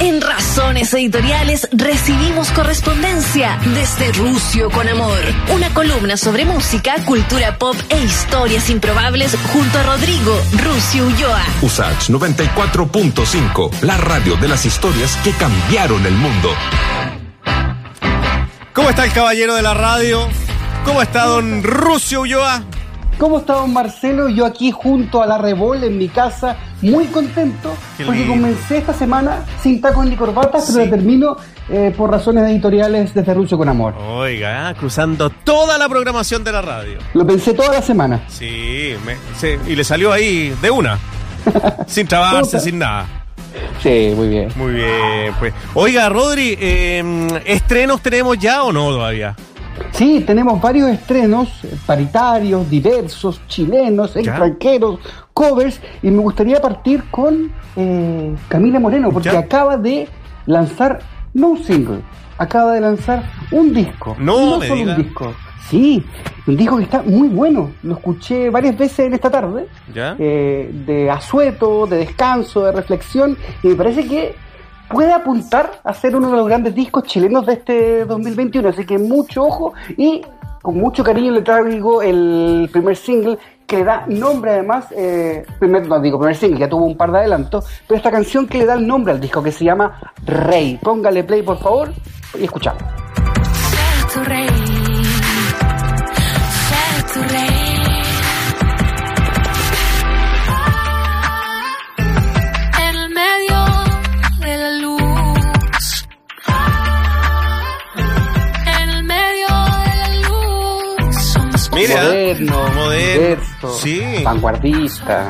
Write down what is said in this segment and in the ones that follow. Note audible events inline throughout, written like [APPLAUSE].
En Razones Editoriales recibimos correspondencia desde Rucio con Amor, una columna sobre música, cultura pop e historias improbables junto a Rodrigo Rucio Ulloa. Usach 94.5, la radio de las historias que cambiaron el mundo. ¿Cómo está el caballero de la radio? ¿Cómo está don Rucio Ulloa? ¿Cómo está don Marcelo? Yo aquí junto a la Revol en mi casa, muy contento, porque comencé esta semana sin tacos ni corbatas, Sí. pero la termino eh, por razones editoriales desde Rucho con Amor. Oiga, cruzando toda la programación de la radio. Lo pensé toda la semana. Sí, me- sí, y le salió ahí de una. [LAUGHS] sin trabarse, sin nada. Sí, muy bien. Muy bien, pues. Oiga, Rodri, eh, ¿estrenos tenemos ya o no todavía? Sí, tenemos varios estrenos eh, paritarios, diversos, chilenos, Ya. extranjeros, covers, y me gustaría partir con eh, Camila Moreno, porque Ya. acaba de lanzar, no un single, acaba de lanzar un disco. No no me solo diga. un disco. Sí, un disco que está muy bueno. Lo escuché varias veces en esta tarde, ¿Ya? eh, de asueto, de descanso, de reflexión, y me parece que puede apuntar a ser uno de los grandes discos chilenos de este 2021. Así que mucho ojo y con mucho cariño le traigo el primer single que le da nombre además, eh, no digo primer single, ya tuvo un par de adelantos, pero esta canción que le da el nombre al disco que se llama Rey. Póngale play por favor y escuchamos. Mira, Moderno, moderno, sí. vanguardista.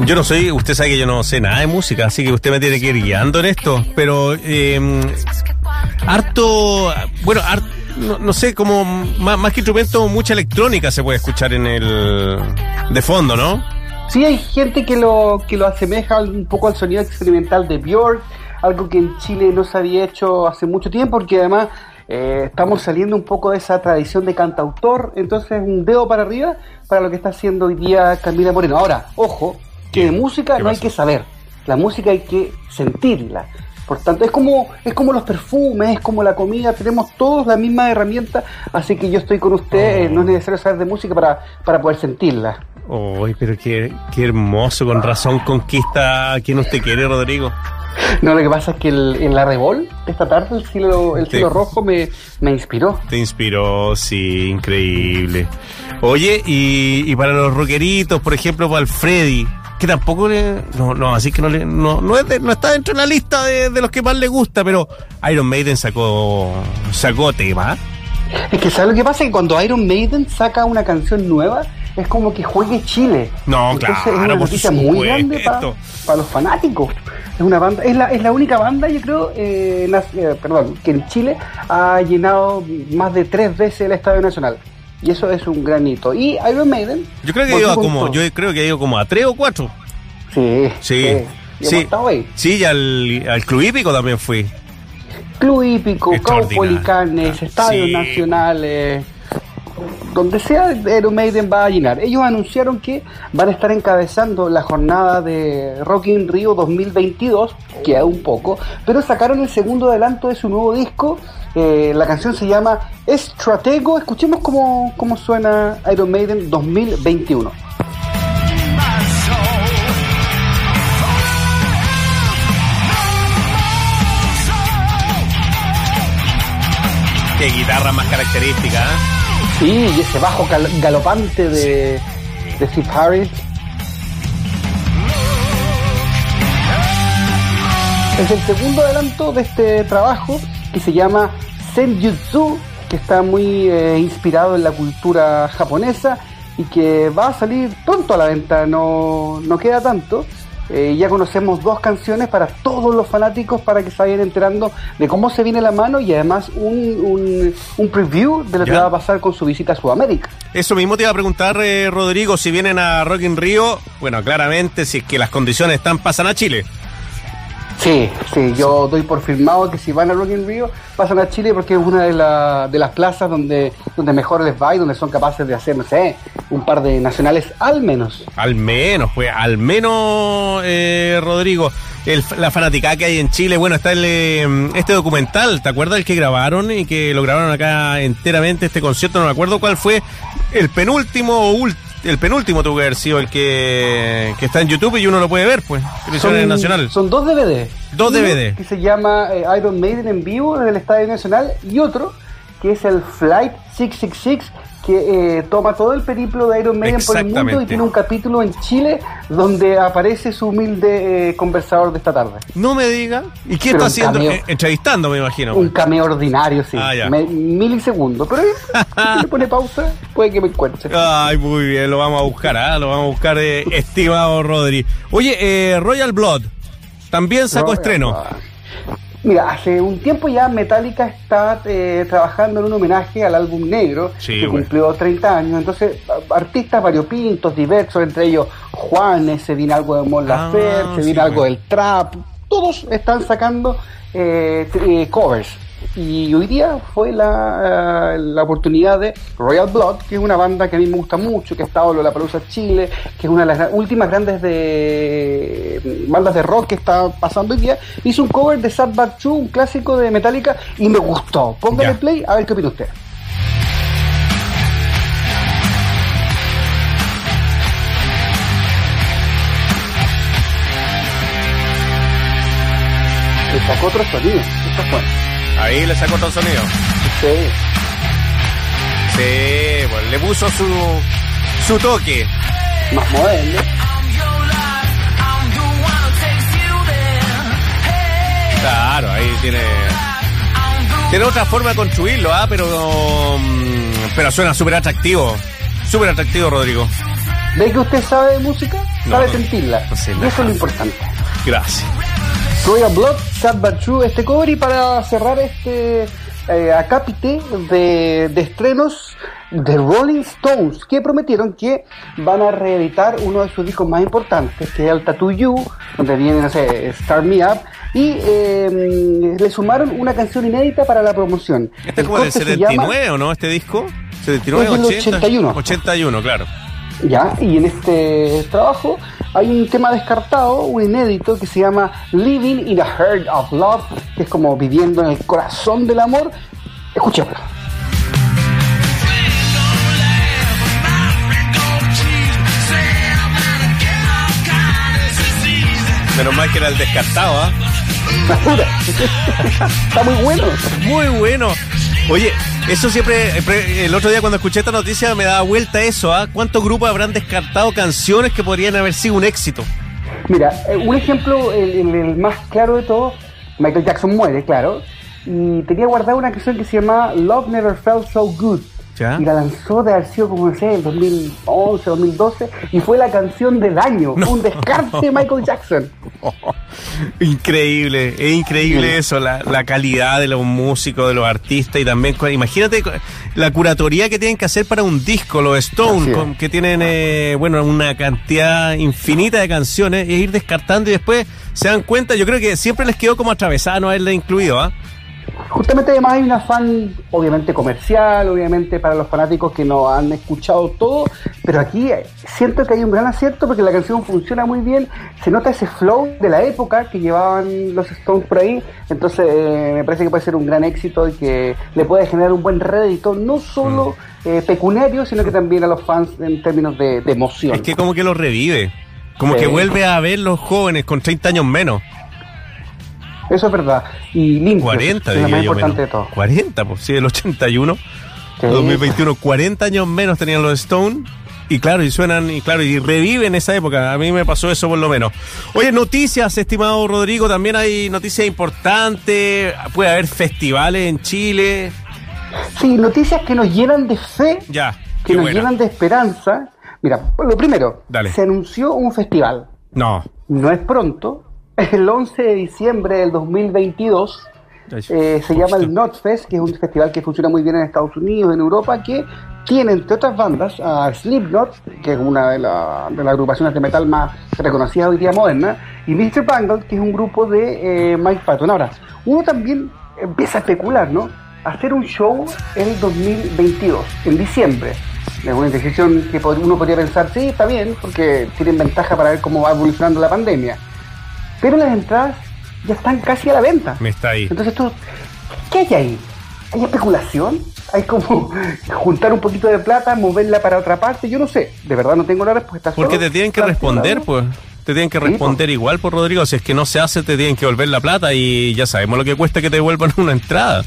Yo no soy, usted sabe que yo no sé nada de música, así que usted me tiene que ir guiando en esto, pero eh, harto, bueno, har- no, no sé, como más, más que instrumento, mucha electrónica se puede escuchar en el de fondo, ¿no? Sí, hay gente que lo, que lo asemeja un poco al sonido experimental de Björk, algo que en Chile no se había hecho hace mucho tiempo, porque además eh, estamos saliendo un poco de esa tradición de cantautor, entonces un dedo para arriba para lo que está haciendo hoy día Camila Moreno. Ahora, ojo, que de música ¿Qué no hay que saber, la música hay que sentirla. Por tanto, es como, es como los perfumes, es como la comida, tenemos todos la misma herramienta, así que yo estoy con usted, eh, no es necesario saber de música para, para poder sentirla. Uy, pero qué, qué hermoso, con razón conquista a quien usted quiere, Rodrigo. [LAUGHS] No, lo que pasa es que el- en la Revol, esta tarde, el cielo, el Sí. cielo rojo me, me inspiró. Te inspiró, sí, increíble. Oye, y, y para los rockeritos, por ejemplo, para el Freddy, que tampoco le. No, no, así que no le. No, no, es de- no está dentro de la lista de, de los que más le gusta, pero Iron Maiden sacó. sacó tema. Es que ¿sabes lo que pasa? Que cuando Iron Maiden saca una canción nueva, es como que juegue Chile. No, Entonces claro, es una noticia muy grande para supuesto. los fanáticos. Es una banda, es la, es la única banda, yo creo, eh, eh, perdón, que en Chile ha llenado más de tres veces el Estadio Nacional. Y eso es un gran hito. Y Iron Maiden. Yo creo que iba como. Yo creo que iba como a tres o cuatro. Sí, Sí. Sí, ahí. sí, y al, al Club Hípico también fui. Club Hípico. Caupolicanes, Estadios Sí. Nacionales, donde sea Iron Maiden va a llenar. Ellos anunciaron que van a estar encabezando la jornada de Rock in Rio 2022, queda un poco, pero sacaron el segundo adelanto de su nuevo disco. Eh, la canción se llama Estratego. Escuchemos cómo, cómo suena Iron Maiden 2021. Qué guitarra más característica, ¿eh? Sí, y ese bajo gal- galopante de, de Steve Harris. Es el segundo adelanto de este trabajo que se llama Senjutsu, que está muy eh, inspirado en la cultura japonesa y que va a salir pronto a la venta, no, no queda tanto. Eh, ya conocemos dos canciones para todos los fanáticos para que se vayan enterando de cómo se viene la mano y además un, un, un preview de lo que va a pasar con su visita a Sudamérica. Eso mismo te iba a preguntar, eh, Rodrigo, si vienen a Rock in Rio, bueno, claramente, si es que las condiciones están, pasan a Chile. Sí, sí, yo doy por firmado que si van a Rock in Rio, pasan a Chile porque es una de, la- de las plazas donde, donde mejor les va y donde son capaces de hacer, no sé, un par de nacionales al menos. Al menos, pues, al menos, eh, Rodrigo. El, la fanaticada que hay en Chile, bueno, está el, eh, este documental, ¿te acuerdas el que grabaron y que lo grabaron acá enteramente este concierto? No me acuerdo cuál fue el penúltimo o ult- el penúltimo tuvo que haber sido el que, que está en YouTube y uno lo puede ver, pues, en el Nacional. son dos DVD. Dos Uno DVD. Que se llama eh, Iron Maiden en vivo desde el Estadio Nacional y otro que es el Flight 666 que eh, toma todo el periplo de Iron Maiden por el mundo y tiene un capítulo en Chile donde aparece su humilde eh, conversador de esta tarde. No me diga. ¿Y qué Pero está haciendo? cameo. Eh, entrevistando, me imagino. Un cameo ordinario, sí. Ah. Me- milisegundos. Pero [LAUGHS] si le pone pausa, puede que me encuentre. Ay, muy bien, lo vamos a buscar, ¿ah? Lo vamos a buscar, eh, estimado Rodri. Oye, eh, Royal Blood, también sacó No, estreno. Mira, hace un tiempo ya Metallica está eh, trabajando en un homenaje al álbum negro, Sí, que cumplió 30 años. Entonces, artistas variopintos, diversos, entre ellos Juanes, se viene algo de Mon Ah, Laferte, se sí, viene algo del trap. Todos están sacando eh, eh, covers. Y hoy día fue la, eh, la oportunidad de Royal Blood, que es una banda que a mí me gusta mucho, que ha estado en la Palusa Chile, que es una de las últimas grandes de bandas de rock que está pasando hoy día. Hizo un cover de Sad But True, un clásico de Metallica, y me gustó. Póngale play a ver qué opina usted. Sacó otro sonido. Esto fue. Ahí le sacó todo el sonido. Sí. Sí, pues le puso su, su toque. Más moderno. Claro, ahí tiene. Tiene otra forma de construirlo, ¿ah? Pero. mm, Pero suena súper atractivo. Súper atractivo, Rodrigo. ¿Ve que usted sabe de música? No, sabe sentirla. no sé y nada. eso es lo importante. Gracias. Royal Blood, Sad But True, este cover y para cerrar este eh, acápite de, de estrenos de Rolling Stones que prometieron que van a reeditar uno de sus discos más importantes que es el Tattoo You donde viene, no sé, Start Me Up y eh, le sumaron una canción inédita para la promoción. Este El es como del corte se llama- 79, ¿o no? Este disco. 79, Es del 80. 81. 81, claro. Ya, y en este trabajo hay un tema descartado, un inédito que se llama Living in a Heart of Love, que es como viviendo en el corazón del amor. Escuchémoslo. Menos mal que era el descartado, ¿ah? [LAUGHS] Está muy bueno. Muy bueno. Oye, eso siempre, pre- el otro día cuando escuché esta noticia me daba vuelta eso, ¿ah? ¿Cuántos grupos habrán descartado canciones que podrían haber sido un éxito? Mira, eh, un ejemplo, el, el- más claro de todos, Michael Jackson muere, claro, y tenía guardada una canción que se llama Love Never Felt So Good. Ya. Y la lanzó de haber sido como, no sé, el 2011, 2012, y fue la canción del año. [LAUGHS] Un descarte de Michael Jackson. [LAUGHS] Increíble, es increíble eso, la, la calidad de los músicos, de los artistas y también, imagínate la curatoría que tienen que hacer para un disco, los con- que tienen, eh, bueno, una cantidad infinita de canciones, y ir descartando y después se dan cuenta, yo creo que siempre les quedó como atravesada no haberla incluido, ¿ah? Justamente además hay un afán, obviamente comercial, obviamente para los fanáticos que no han escuchado todo, pero aquí eh, siento que hay un gran acierto porque la canción funciona muy bien, se nota ese flow de la época que llevaban los Stones por ahí, entonces eh, me parece que puede ser un gran éxito y que le puede generar un buen rédito, no solo eh, pecuniario, sino que también a los fans en términos de, de emoción. Es que como que los revive, como Sí. que vuelve a ver los jóvenes con 30 años menos. Eso es verdad. Y limpio, 40, es lo más yo. importante menos. de todo. 40, pues sí, el 81. Sí. 2021, 40 años menos tenían los Stone. Y claro, y suenan, y claro, y reviven esa época. A mí me pasó eso por lo menos. Oye, noticias, estimado Rodrigo, también hay noticias importantes. Puede haber festivales en Chile. Sí, noticias que nos llenan de fe Ya, que nos buena. llenan de esperanza. Mira, lo primero, Dale. se anunció un festival. No, No es pronto, el 11 de diciembre del 2022 eh, se llama el Notfest, que es un festival que funciona muy bien en Estados Unidos, en Europa, que tiene, entre otras bandas, a Slipknot, que es una de, la- de las agrupaciones de metal más reconocidas hoy día moderna, y Mr. Bangle, que es un grupo de eh, Mike Patton. Ahora, uno también empieza a especular, ¿no? Hacer un show en el 2022, en diciembre. Es una decisión que uno podría pensar, sí, está bien, porque tienen ventaja para ver cómo va evolucionando la pandemia. Pero las entradas ya están casi a la venta. Me está ahí. Entonces tú, ¿qué hay ahí? ¿Hay especulación? ¿Hay como juntar un poquito de plata, moverla para otra parte? Yo no sé, de verdad no tengo la respuesta. Porque solo te tienen que responder, pues. Te tienen que Sí, responder igual, por Rodrigo. Si es que no se hace, te tienen que volver la plata y ya sabemos lo que cuesta que te devuelvan [LAUGHS] una entrada.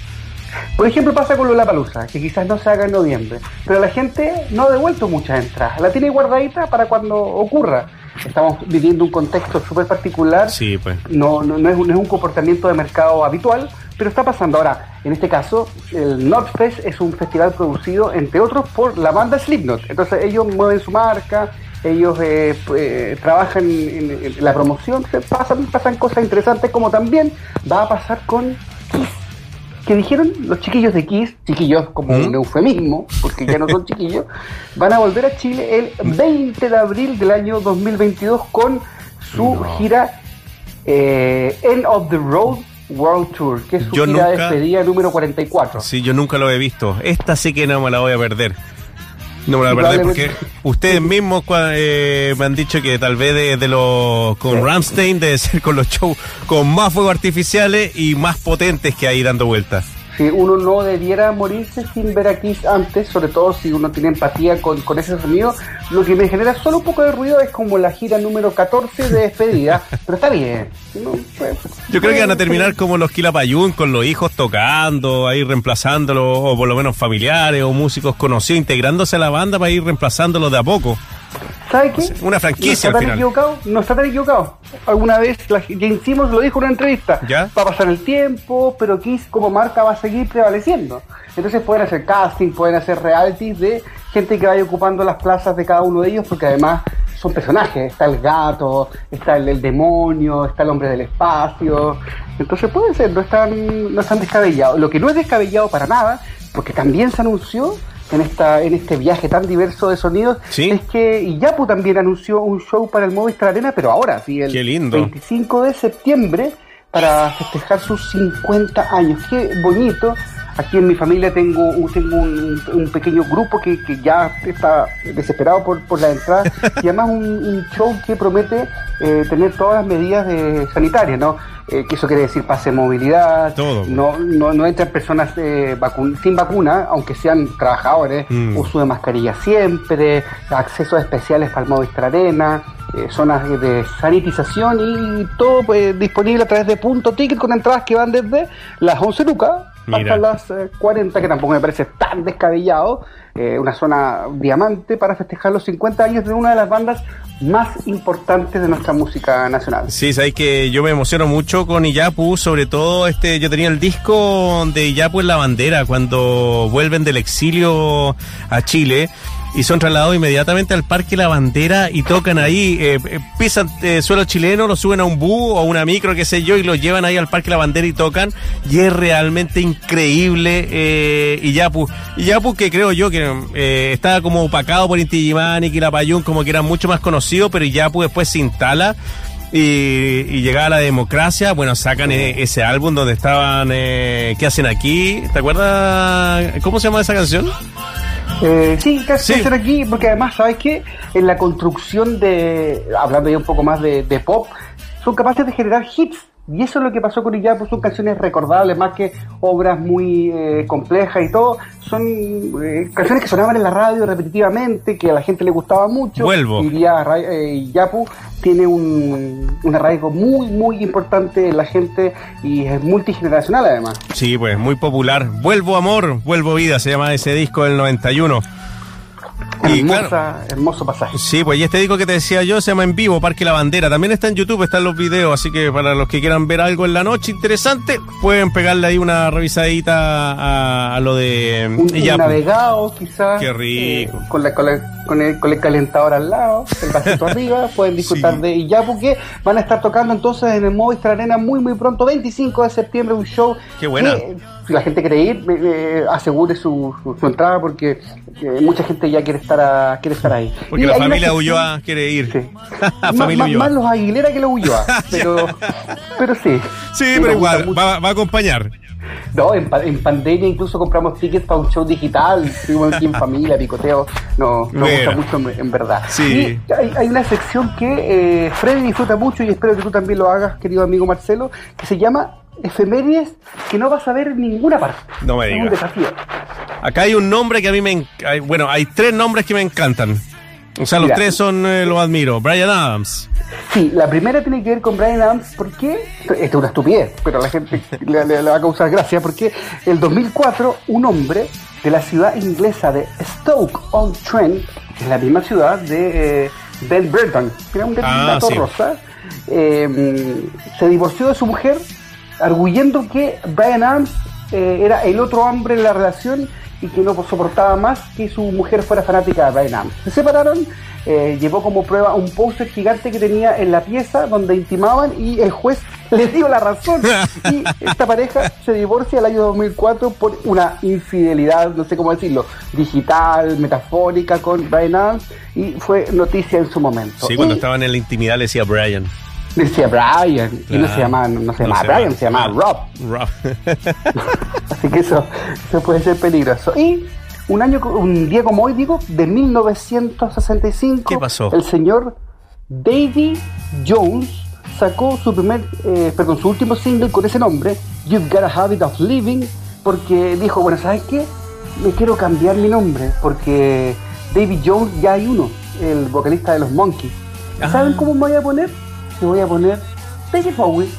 Por ejemplo, pasa con Lollapalooza, que quizás no se haga en noviembre, pero la gente no ha devuelto muchas entradas, la tiene guardadita para cuando ocurra. Estamos viviendo un contexto súper particular, Sí, pues. no, no, no es un, no es un comportamiento de mercado habitual, pero está pasando. Ahora, en este caso, el Notfest es un festival producido, entre otros, por la banda Slipknot. Entonces ellos mueven su marca, ellos eh, eh, trabajan en, en la promoción, se pasan, pasan cosas interesantes como también va a pasar con. Que dijeron los chiquillos de Kiss, chiquillos como ¿Mm? un eufemismo, porque ya no son [LAUGHS] chiquillos, van a volver a Chile el 20 de abril del año 2022 con su No. gira eh, End of the Road World Tour, que es su Yo gira de nunca- despedida número 44. Sí, yo nunca lo he visto. Esta sí que no me la voy a perder. No me la perder porque ustedes mismos eh, me han dicho que tal vez de, de los con Sí. Ramstein debe ser con los shows con más fuegos artificiales y más potentes que hay dando vueltas. Si uno no debiera morirse sin ver a Kiss antes, sobre todo si uno tiene empatía con, con ese sonido, lo que me genera solo un poco de ruido es como la gira número 14 de despedida, pero está bien. No, pues, Yo creo que van a pues, terminar como los Quilapayún, con los hijos tocando, ahí reemplazándolos, o por lo menos familiares o músicos conocidos, integrándose a la banda para ir reemplazándolos de a poco. ¿Sabe qué? Una franquicia no está tan final. equivocado, no está tan equivocado. Alguna vez la, Jane Simmons lo dijo en una entrevista. ¿Ya? Va a pasar el tiempo, pero Kiss como marca va a seguir prevaleciendo. Entonces pueden hacer casting, pueden hacer realities de gente que vaya ocupando las plazas de cada uno de ellos, porque además son personajes. Está el gato, está el, el demonio, está el hombre del espacio. Entonces puede ser, no están, no están descabellados. Lo que no es descabellado para nada, porque también se anunció en esta en este viaje tan diverso de sonidos Sí. es que Iyapu también anunció un show para el Movistar Arena, pero ahora, sí, el lindo. 25 de septiembre, para festejar sus 50 años. Qué bonito. Aquí en mi familia tengo un, tengo un, un pequeño grupo que, que ya está desesperado por, por la entrada [LAUGHS] y además un, un show que promete eh, tener todas las medidas de, sanitarias, ¿no? Eh, que eso quiere decir pase de movilidad, Todo. no, no, no entran personas eh, vacun- sin vacuna, aunque sean trabajadores, Mm. uso de mascarilla siempre, accesos especiales para el Movistar Arena, eh, zonas de sanitización y todo pues, disponible a través de punto ticket con entradas que van desde las 11 lucas. Hasta las eh, 40, que tampoco me parece tan descabellado. eh, una zona diamante para festejar los 50 años de una de las bandas más importantes de nuestra música nacional. Sí, sabéis que yo me emociono mucho con Iyapu, sobre todo este, yo tenía el disco de Iyapu en la bandera cuando vuelven del exilio a Chile y son trasladados inmediatamente al Parque La Bandera y tocan ahí, eh, eh, pisan eh, suelo chileno, lo suben a un bus o una micro, qué sé yo, y lo llevan ahí al Parque La Bandera y tocan y es realmente increíble eh, Iyapu. Iyapu que creo yo que eh, estaba como opacado por Inti Illimani, Quilapayún, como que eran mucho más conocidos, pero Iyapu después se instala y, y la democracia, bueno, sacan eh, ese álbum donde estaban, eh, ¿qué hacen aquí? ¿Te acuerdas? ¿Cómo se llama esa canción? Eh, sí, casi Sí. hacer aquí, porque además, ¿sabes qué? En la construcción de, hablando ya un poco más de, de pop, son capaces de generar hits. Y eso es lo que pasó con Iyapu, son canciones recordables, más que obras muy eh, complejas y todo. Son eh, canciones que sonaban en la radio repetitivamente, que a la gente le gustaba mucho. Vuelvo. Y ya, eh, Iyapu tiene un, un arraigo muy, muy importante en la gente y es multigeneracional además. Sí, pues muy popular. Vuelvo amor, vuelvo vida, se llama ese disco del 91. Y Hermosa, claro, hermoso pasaje. sí, pues y este disco que te decía yo se llama En Vivo, Parque La Bandera. También está en YouTube, están los videos, así que para los que quieran ver algo en la noche interesante, pueden pegarle ahí una revisadita a, a lo de un, un Iyapu. navegado quizás Qué rico. eh, con, la, con, la, con el, con el calentador al lado, el vasito [LAUGHS] arriba, pueden disfrutar Sí. de y ya porque van a estar tocando entonces en el Movistar Arena muy muy pronto, 25 de septiembre, un show. Qué buena. que, si la gente quiere ir, eh, eh, asegure su, su, su entrada porque eh, mucha gente ya quiere estar a- quiere estar ahí. Porque Y la familia Ulloa quiere ir. Sí. [LAUGHS] más, familia más- Ulloa. más los Aguilera que los Ulloa, [LAUGHS] pero, pero sí. Sí, pero igual, va, va a acompañar. No, en, en pandemia incluso compramos tickets para un show digital, estuvimos aquí en familia, picoteo, no, Bueno. Gusta mucho en, en verdad. Sí. Y hay, hay una sección que eh, Freddy disfruta mucho y espero que tú también lo hagas, querido amigo Marcelo, que se llama Efemérides que no vas a ver en ninguna parte. No me digas. desafío. Acá hay un nombre que a mí me... Bueno, hay tres nombres que me encantan. O sea, los Mira. tres son, eh, los admiro. Brian Adams. Sí, la primera tiene que ver con Brian Adams, porque esto es una estupidez, pero a la gente [LAUGHS] le, le- le va a causar gracia, porque el 2004 un hombre de la ciudad inglesa de Stoke-on-Trent, que es la misma ciudad de eh, Ben Brereton, que era un Ah, sí. rosa, eh, se divorció de su mujer, arguyendo que Brian Adams eh, era el otro hombre en la relación y que no soportaba más que su mujer fuera fanática de Brian Adams. Se separaron, eh, llevó como prueba un póster gigante que tenía en la pieza donde intimaban y el juez [LAUGHS] le dio la razón. [LAUGHS] Y esta pareja se divorcia el año 2004 por una infidelidad, no sé cómo decirlo, digital, metafórica con Brian Adams y fue noticia en su momento. Sí, cuando Y estaban en la intimidad le decía Brian. Decía Brian, y no se llamaba, no se llamaba se Brian, llama- se llamaba Rob. Rob. [LAUGHS] Así que eso, eso puede ser peligroso. Y un año, un día como hoy, digo, de 1965, ¿Qué pasó? el señor Davy Jones sacó su primer, eh, perdón, su último single con ese nombre, You've Got a Habit of Living, porque dijo, bueno, ¿sabes qué? Me quiero cambiar mi nombre, porque Davy Jones ya hay uno, el vocalista de los Monkeys. Ah. ¿Saben cómo me voy a poner? Me voy a poner David Bowie.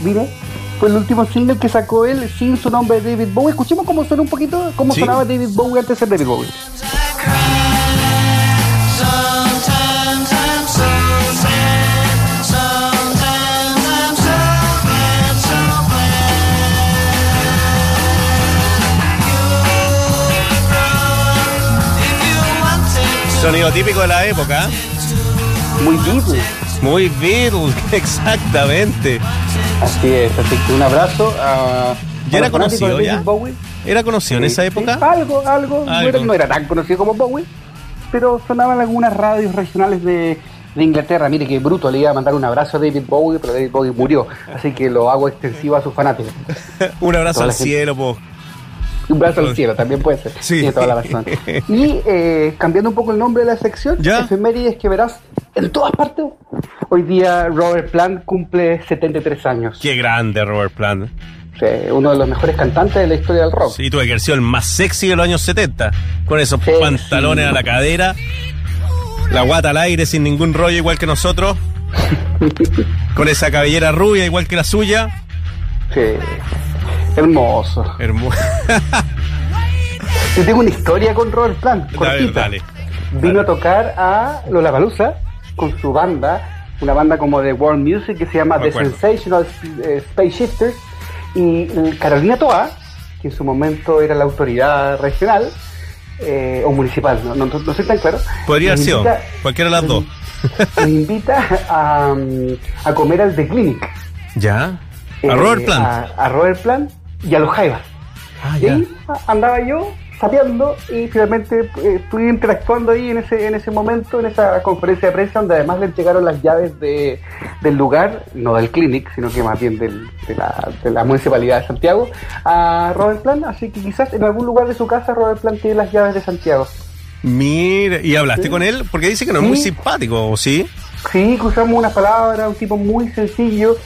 Mire, fue el último single que sacó él sin su nombre David Bowie. Escuchemos cómo suena un poquito, cómo Sí. sonaba David Bowie antes de ser David Bowie. Sonido típico de la época. Muy Beatles. Muy Beatles, [LAUGHS] exactamente. Así es, así que un abrazo a. ¿Ya era conocido ya? Bowie. ¿Era conocido en esa sí, época? algo, algo. No, Algo. era, no era tan conocido como Bowie, pero sonaban algunas radios regionales de, de Inglaterra. Mire que bruto, le iba a mandar un abrazo a David Bowie, pero David Bowie murió. Así que lo hago extensivo a sus fanáticos. [LAUGHS] Un abrazo Toda al cielo, po. Un brazo al cielo, también puede ser. Sí. Tiene toda la razón. Y eh, cambiando un poco el nombre de la sección, ¿Ya? efemérides que verás en todas partes. Hoy día Robert Plant cumple 73 años. Qué grande Robert Plant. Sí, uno de los mejores cantantes de la historia del rock. Sí, haber sido el más sexy de los años 70. Con esos Sí, pantalones sí. a la cadera. La guata al aire sin ningún rollo igual que nosotros. [LAUGHS] con esa cabellera rubia igual que la suya. Sí. Hermoso. Hermoso. [LAUGHS] Yo tengo una historia con Robert Plant, cortita. dale. Vino a tocar a Lollapalooza con su banda, una banda como de World Music que se llama Me The acuerdo. Sensational eh, Space Shifters y eh, Carolina Toa, que en su momento era la autoridad regional eh, o municipal, no, no, no soy tan claro. Podría invita- Cualquiera de las dos. [LAUGHS] nos invita a, a comer al The Clinic. ¿Ya? eh, A Robert Plant. A, a Robert Plant y a los Jaivas. Ah, Y ahí andaba yo sapeando y finalmente eh, estuve interactuando ahí en ese, en ese momento, en esa conferencia de prensa, donde además le entregaron las llaves de, del lugar, no del clinic, sino que más bien del- de, la, de la municipalidad de Santiago, a Robert Plant. Así que quizás en algún lugar de su casa Robert Plant tiene las llaves de Santiago. Mira, ¿y hablaste Sí. con él? Porque dice que no es muy simpático, ¿o sí? Sí, cruzamos unas palabras, un tipo muy sencillo.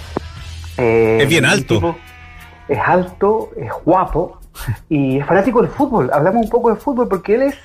eh, Es bien un alto. tipo- es alto, es guapo y es fanático del fútbol. Hablamos un poco de fútbol porque él es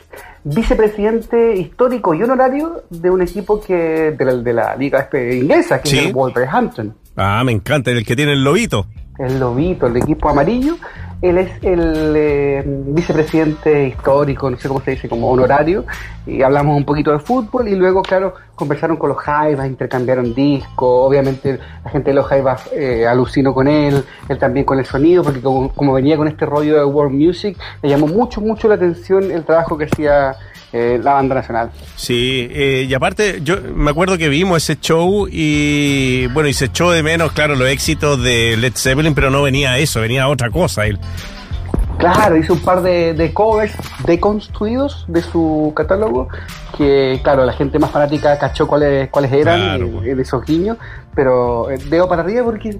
vicepresidente histórico y honorario de un equipo que de la, de la liga este, inglesa, que Sí. es el Wolverhampton. Ah, me encanta, el que tiene el lobito. El lobito, el equipo amarillo. Él es el eh, vicepresidente histórico, no sé cómo se dice, como honorario. Y hablamos un poquito de fútbol y luego, claro, conversaron con los Jaivas, intercambiaron discos. Obviamente la gente de los Jaivas eh, alucinó con él, él también con el sonido, porque como, como venía con este rollo de world music, le llamó mucho, mucho la atención el trabajo que hacía eh, la banda nacional. Sí, eh, y aparte, yo me acuerdo que vimos ese show y bueno, y se echó de menos, claro, los éxitos de Led Zeppelin, pero no venía eso, venía otra cosa. él. Claro, hizo un par de, de covers deconstruidos de su catálogo, que claro, la gente más fanática cachó cuáles cuáles eran Claro, eh, pues. de esos guiños, pero dedo para arriba porque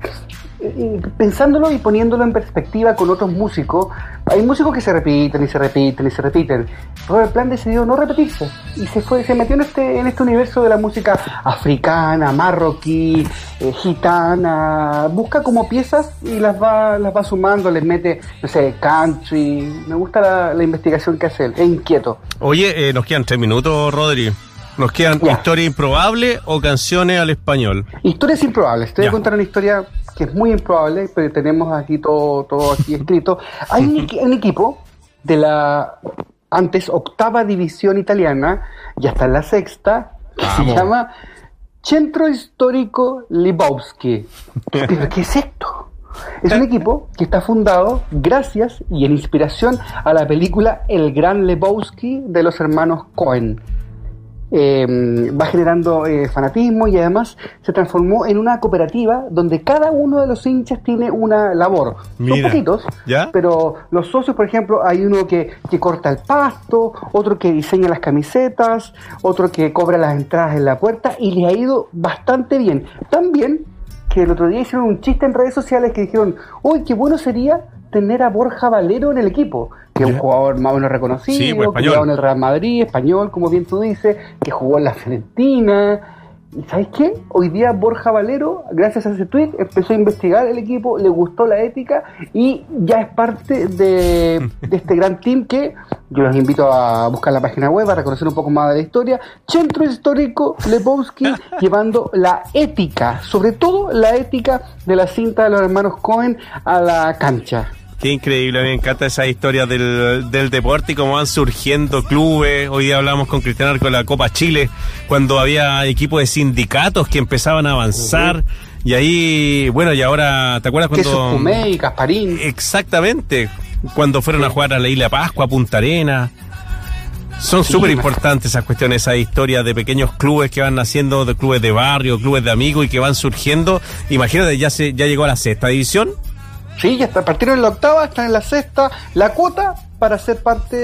pensándolo y poniéndolo en perspectiva con otros músicos, hay músicos que se repiten y se repiten y se repiten. Robert Plant decidió no repetirse y se fue, se metió en este, en este universo de la música africana, marroquí, eh, gitana, busca como piezas y las va, las va sumando, les mete, no sé, country. Me gusta la, investigación que hace él, es inquieto. Oye, eh, nos quedan tres minutos, Rodri. Nos quedan Ya. historia improbable o canciones al español. Historias improbables. Te voy Ya. a contar una historia que es muy improbable, pero tenemos aquí todo, todo aquí escrito. [LAUGHS] Hay un, equi- un equipo de la antes octava división italiana y hasta la sexta que se llama Centro Histórico Libowski. [LAUGHS] ¿Pero qué es esto? Es un equipo que está fundado gracias y en inspiración a la película El Gran Lebowski de los hermanos Cohen eh, va generando eh, fanatismo y además se transformó en una cooperativa donde cada uno de los hinchas tiene una labor. Mira, Son poquitos, ¿ya? pero los socios, por ejemplo, hay uno que, que corta el pasto, otro que diseña las camisetas, otro que cobra las entradas en la puerta y le ha ido bastante bien. Tan bien que el otro día hicieron un chiste en redes sociales que dijeron, uy, qué bueno sería tener a Borja Valero en el equipo, que es un jugador más o menos reconocido, Sí, pues, que en el Real Madrid, español, como bien tú dices, que jugó en la Fiorentina. ¿Y sabes qué? Hoy día Borja Valero, gracias a ese tweet, empezó a investigar el equipo, le gustó la ética y ya es parte de, [LAUGHS] de este gran team que yo los invito a buscar la página web, a reconocer un poco más de la historia. Centro Histórico Lebowski [LAUGHS] llevando la ética, sobre todo la ética de la cinta de los hermanos Cohen a la cancha. Qué increíble, me encanta esa historia del, del deporte y cómo van surgiendo clubes. Hoy día hablamos con Cristian Arco de la Copa Chile, cuando había equipos de sindicatos que empezaban a avanzar. Y ahí, bueno, y ahora, ¿te acuerdas cuando... Pumey, Casparín. Exactamente, cuando fueron a jugar a la Isla Pascua, a Punta Arena. Son súper me- importantes esas cuestiones, esas historias de pequeños clubes que van naciendo, de clubes de barrio, clubes de amigos y que van surgiendo. Imagínate, ya se ya llegó a la sexta división. Sí, ya está, partieron en la octava, están en la sexta. La cuota para ser parte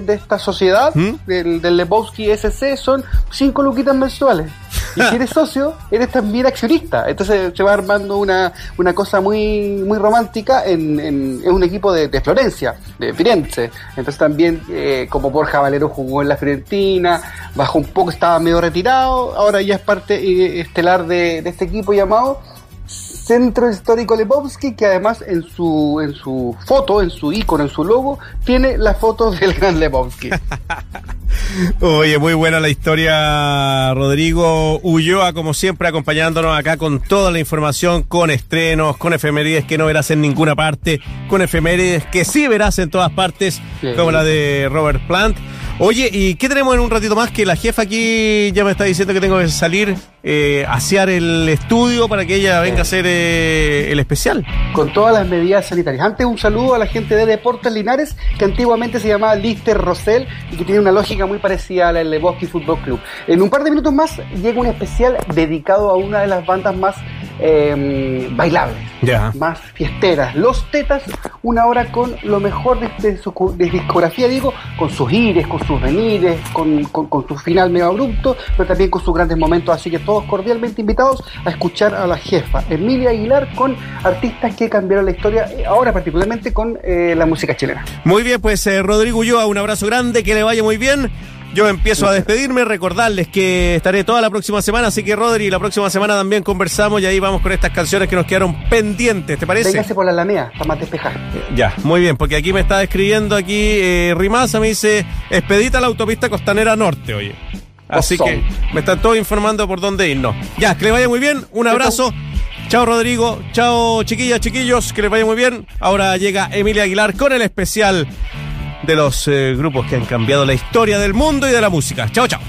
de esta sociedad ¿Mm? del, del Lebowski SC son cinco luquitas mensuales. Y si eres [LAUGHS] socio, eres también accionista. Entonces se va armando una, una cosa muy, muy romántica en, en- en un equipo de, de Florencia, de Firenze. Entonces también, eh, como Borja Valero jugó en la Fiorentina, bajó un poco, estaba medio retirado, ahora ya es parte eh, estelar de, de este equipo llamado Centro Histórico Lebowski, que además en su, en su foto, en su icono, en su logo, tiene la foto [LAUGHS] del gran Lebowski. [LAUGHS] Oye, muy buena la historia, Rodrigo Ulloa, como siempre, acompañándonos acá con toda la información, con estrenos, con efemérides que no verás en ninguna parte, con efemérides que sí verás en todas partes, Sí. como la de Robert Plant. Oye, ¿y qué tenemos en un ratito más? Que la jefa aquí ya me está diciendo que tengo que salir eh, asear el estudio para que ella venga a hacer eh, el especial. con todas las medidas sanitarias. Antes un saludo a la gente de Deportes Linares, que antiguamente se llamaba Lister Rosell y que tiene una lógica muy parecida a la del Lebowski Fútbol Club. En un par de minutos más llega un especial dedicado a una de las bandas más eh, bailables, Ya. más fiesteras. Los Tetas, una hora con lo mejor de, de su de discografía, digo, con sus ires, con sus venires, con, con- con su final medio abrupto, pero también con sus grandes momentos. Así que todos cordialmente invitados a escuchar a la jefa Emilia Aguilar con artistas que cambiaron la historia, eh, ahora particularmente con eh, la música chilena. Muy bien, pues eh, Rodrigo Ulloa, un abrazo grande, que le vaya muy bien. Yo empiezo a despedirme, recordarles que estaré toda la próxima semana, así que Rodri, la próxima semana también conversamos y ahí vamos con estas canciones que nos quedaron pendientes, ¿te parece? Véngase por la Alameda, para más despejar. Ya, muy bien, porque aquí me está escribiendo aquí eh, Rimaza, me dice, expedita la autopista costanera norte, oye. Así que me están todos informando por dónde irnos. Ya, que le vaya muy bien, un abrazo. Chao Rodrigo, chao chiquillas, chiquillos, que les vaya muy bien. Ahora llega Emilia Aguilar con el especial de los eh, grupos que han cambiado la historia del mundo y de la música. Chao, chao.